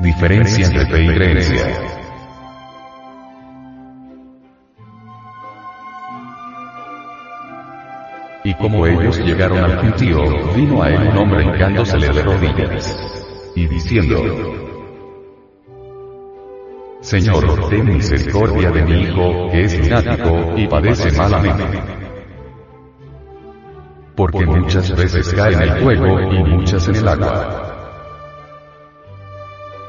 Diferencia entre fe y creencia. Y como ellos llegaron al gentío, vino a él un hombre hincándosele de rodillas. Y diciendo, Señor, ten misericordia de mi hijo, que es lunático, y padece malamente. Porque muchas veces cae en el fuego, y muchas en el agua.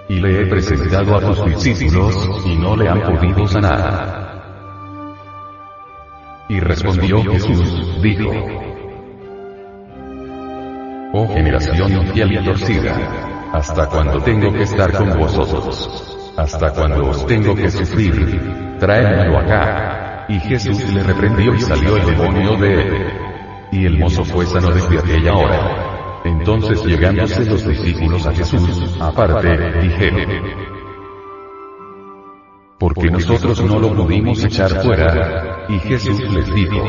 Y le he presentado a tus discípulos, y no le han podido sanar. Y respondió Jesús, dijo, Oh generación infiel y torcida, ¿hasta cuándo tengo que estar con vosotros? ¿Hasta cuándo os tengo que sufrir? Tráemelo acá. Y Jesús le reprendió y salió el demonio de él. Y el mozo fue sano desde aquella hora. Entonces llegándose los discípulos a Jesús, aparte, dijeron, porque nosotros no lo pudimos echar fuera. Y Jesús les dijo,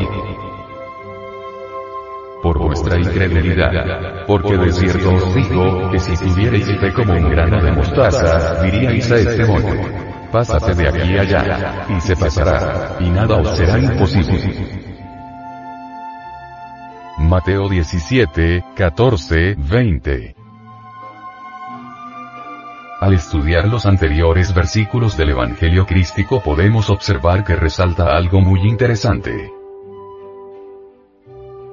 por vuestra incredulidad, porque de cierto os digo, que si tuvierais fe como un grano de mostaza, diríais a este monte, pásate de aquí allá, y se pasará, y nada os será imposible. Mateo 17, 14, 20 al estudiar los anteriores versículos del Evangelio crístico podemos observar que resalta algo muy interesante.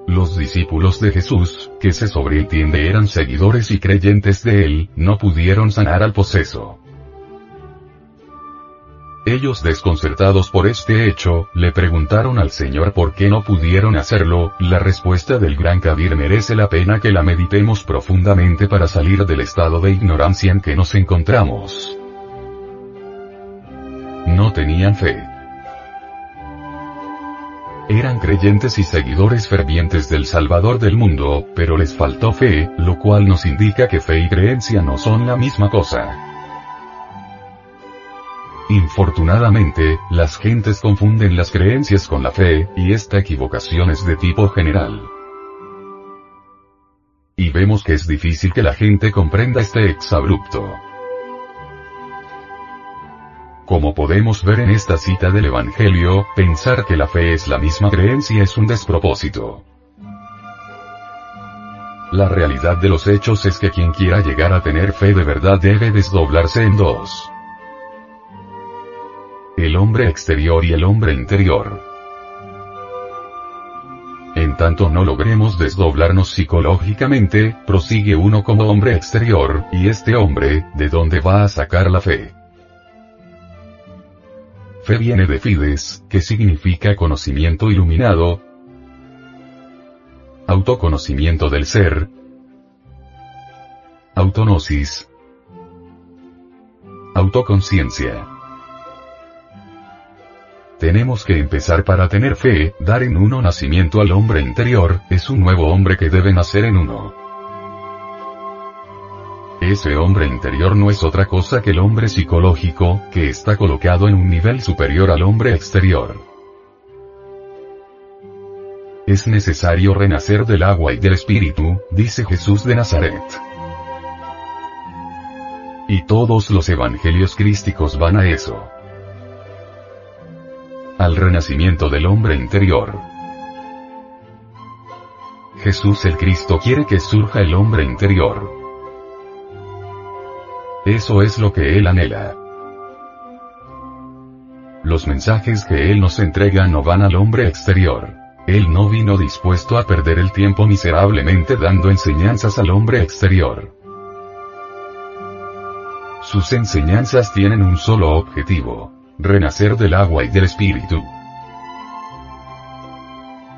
Los discípulos de Jesús, que se sobreentiende eran seguidores y creyentes de él, no pudieron sanar al poseso. Ellos desconcertados por este hecho, le preguntaron al Señor por qué no pudieron hacerlo, la respuesta del gran Kabir merece la pena que la meditemos profundamente para salir del estado de ignorancia en que nos encontramos. No tenían fe. Eran creyentes y seguidores fervientes del Salvador del mundo, pero les faltó fe, lo cual nos indica que fe y creencia no son la misma cosa. Infortunadamente, las gentes confunden las creencias con la fe, y esta equivocación es de tipo general. Y vemos que es difícil que la gente comprenda este exabrupto. Como podemos ver en esta cita del Evangelio, pensar que la fe es la misma creencia es un despropósito. La realidad de los hechos es que quien quiera llegar a tener fe de verdad debe desdoblarse en dos el hombre exterior y el hombre interior. En tanto no logremos desdoblarnos psicológicamente, prosigue uno como hombre exterior, y este hombre, ¿de dónde va a sacar la fe? Fe viene de fides, que significa conocimiento iluminado, autoconocimiento del ser, autonosis, autoconciencia. Tenemos que empezar para tener fe, dar en uno nacimiento al hombre interior, es un nuevo hombre que debe nacer en uno. Ese hombre interior no es otra cosa que el hombre psicológico, que está colocado en un nivel superior al hombre exterior. Es necesario renacer del agua y del espíritu, dice Jesús de Nazaret. Y todos los evangelios crísticos van a eso al renacimiento del hombre interior. Jesús el Cristo quiere que surja el hombre interior. Eso es lo que Él anhela. Los mensajes que Él nos entrega no van al hombre exterior. Él no vino dispuesto a perder el tiempo miserablemente dando enseñanzas al hombre exterior. Sus enseñanzas tienen un solo objetivo, renacer del agua y del espíritu.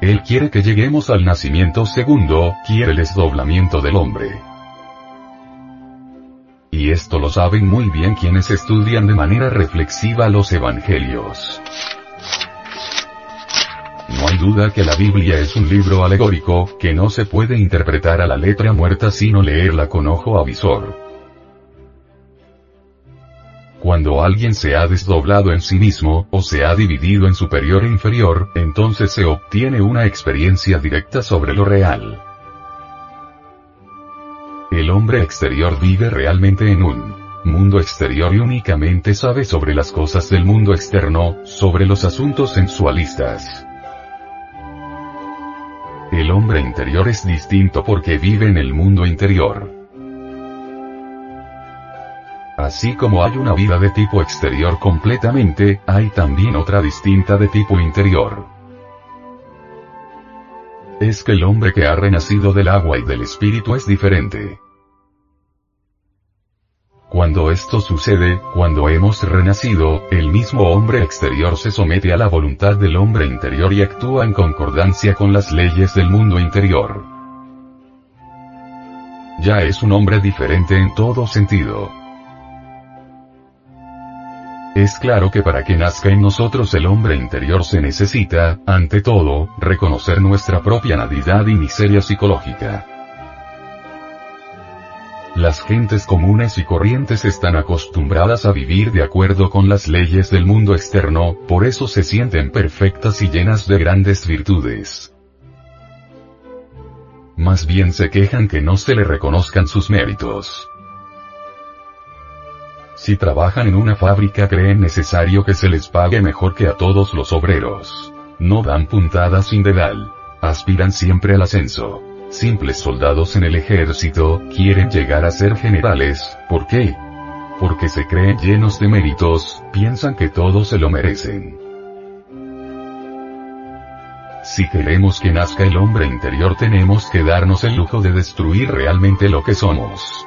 Él quiere que lleguemos al nacimiento segundo, quiere el desdoblamiento del hombre. Y esto lo saben muy bien quienes estudian de manera reflexiva los evangelios. No hay duda que la Biblia es un libro alegórico, que no se puede interpretar a la letra muerta sino leerla con ojo avisor. Cuando alguien se ha desdoblado en sí mismo, o se ha dividido en superior e inferior, entonces se obtiene una experiencia directa sobre lo real. El hombre exterior vive realmente en un mundo exterior y únicamente sabe sobre las cosas del mundo externo, sobre los asuntos sensualistas. El hombre interior es distinto porque vive en el mundo interior. Así como hay una vida de tipo exterior completamente, hay también otra distinta de tipo interior. Es que el hombre que ha renacido del agua y del espíritu es diferente. Cuando esto sucede, cuando hemos renacido, el mismo hombre exterior se somete a la voluntad del hombre interior y actúa en concordancia con las leyes del mundo interior. Ya es un hombre diferente en todo sentido. Es claro que para que nazca en nosotros el hombre interior se necesita, ante todo, reconocer nuestra propia nadidad y miseria psicológica. Las gentes comunes y corrientes están acostumbradas a vivir de acuerdo con las leyes del mundo externo, por eso se sienten perfectas y llenas de grandes virtudes. Más bien se quejan que no se le reconozcan sus méritos. Si trabajan en una fábrica creen necesario que se les pague mejor que a todos los obreros. No dan puntadas sin dedal. Aspiran siempre al ascenso. Simples soldados en el ejército, quieren llegar a ser generales, ¿por qué? Porque se creen llenos de méritos, piensan que todos se lo merecen. Si queremos que nazca el hombre interior tenemos que darnos el lujo de destruir realmente lo que somos.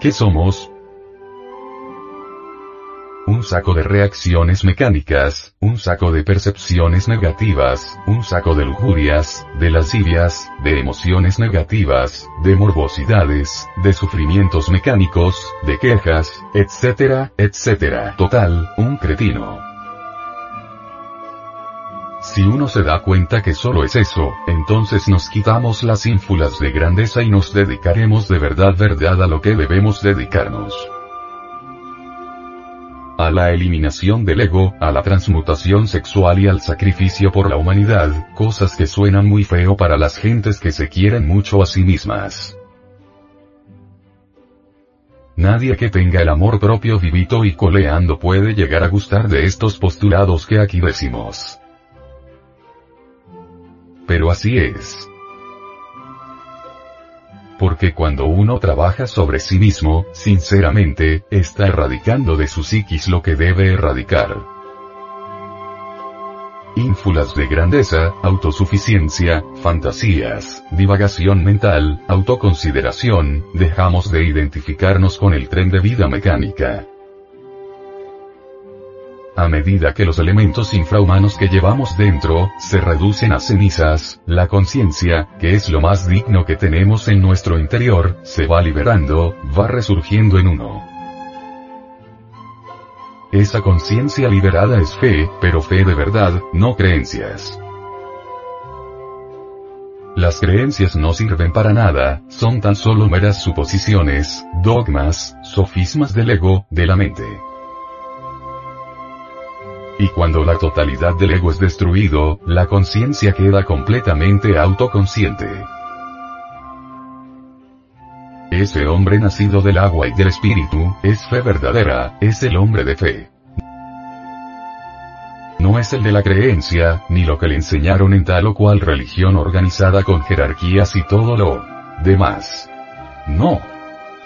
¿Qué somos? Un saco de reacciones mecánicas, un saco de percepciones negativas, un saco de lujurias, de lascivias, de emociones negativas, de morbosidades, de sufrimientos mecánicos, de quejas, etcétera, etcétera. Total, un cretino. Si uno se da cuenta que solo es eso, entonces nos quitamos las ínfulas de grandeza y nos dedicaremos de verdad verdad a lo que debemos dedicarnos. A la eliminación del ego, a la transmutación sexual y al sacrificio por la humanidad, cosas que suenan muy feo para las gentes que se quieren mucho a sí mismas. Nadie que tenga el amor propio vivito y coleando puede llegar a gustar de estos postulados que aquí decimos pero así es. Porque cuando uno trabaja sobre sí mismo, sinceramente, está erradicando de su psiquis lo que debe erradicar. Ínfulas de grandeza, autosuficiencia, fantasías, divagación mental, autoconsideración, dejamos de identificarnos con el tren de vida mecánica. A medida que los elementos infrahumanos que llevamos dentro, se reducen a cenizas, la conciencia, que es lo más digno que tenemos en nuestro interior, se va liberando, va resurgiendo en uno. Esa conciencia liberada es fe, pero fe de verdad, no creencias. Las creencias no sirven para nada, son tan solo meras suposiciones, dogmas, sofismas del ego, de la mente. Y cuando la totalidad del ego es destruido, la conciencia queda completamente autoconsciente. Ese hombre nacido del agua y del espíritu, es fe verdadera, es el hombre de fe. No es el de la creencia, ni lo que le enseñaron en tal o cual religión organizada con jerarquías y todo lo demás. No.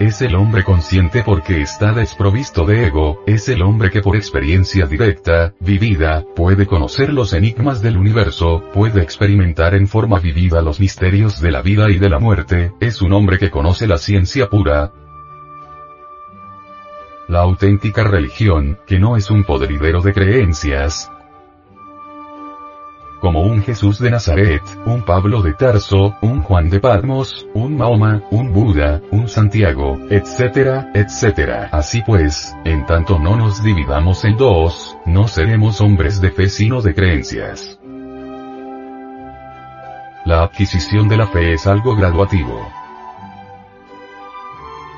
Es el hombre consciente porque está desprovisto de ego, es el hombre que por experiencia directa, vivida, puede conocer los enigmas del universo, puede experimentar en forma vivida los misterios de la vida y de la muerte, es un hombre que conoce la ciencia pura, la auténtica religión, que no es un podridero de creencias, como un Jesús de Nazaret, un Pablo de Tarso, un Juan de Patmos, un Mahoma, un Buda, un Santiago, etcétera, etcétera. Así pues, en tanto no nos dividamos en dos, no seremos hombres de fe sino de creencias. La adquisición de la fe es algo graduativo.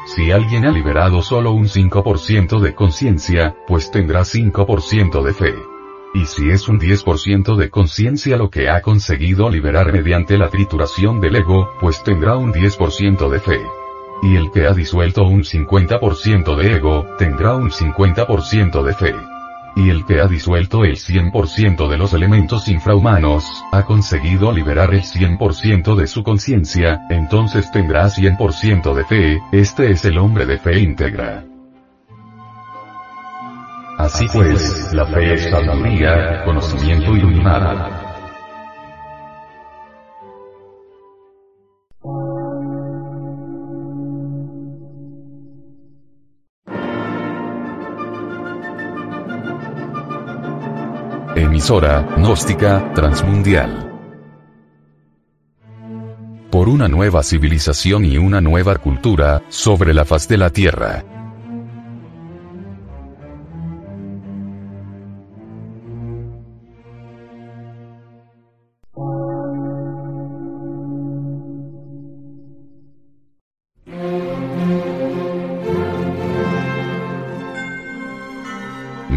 Si alguien ha liberado solo un 5% de conciencia, pues tendrá 5% de fe. Y si es un 10% de conciencia lo que ha conseguido liberar mediante la trituración del ego, pues tendrá un 10% de fe. Y el que ha disuelto un 50% de ego, tendrá un 50% de fe. Y el que ha disuelto el 100% de los elementos infrahumanos, ha conseguido liberar el 100% de su conciencia, entonces tendrá 100% de fe, este es el hombre de fe íntegra. Así pues, la fe es sabiduría, conocimiento iluminado. Emisora, gnóstica, transmundial. Por una nueva civilización y una nueva cultura, sobre la faz de la Tierra.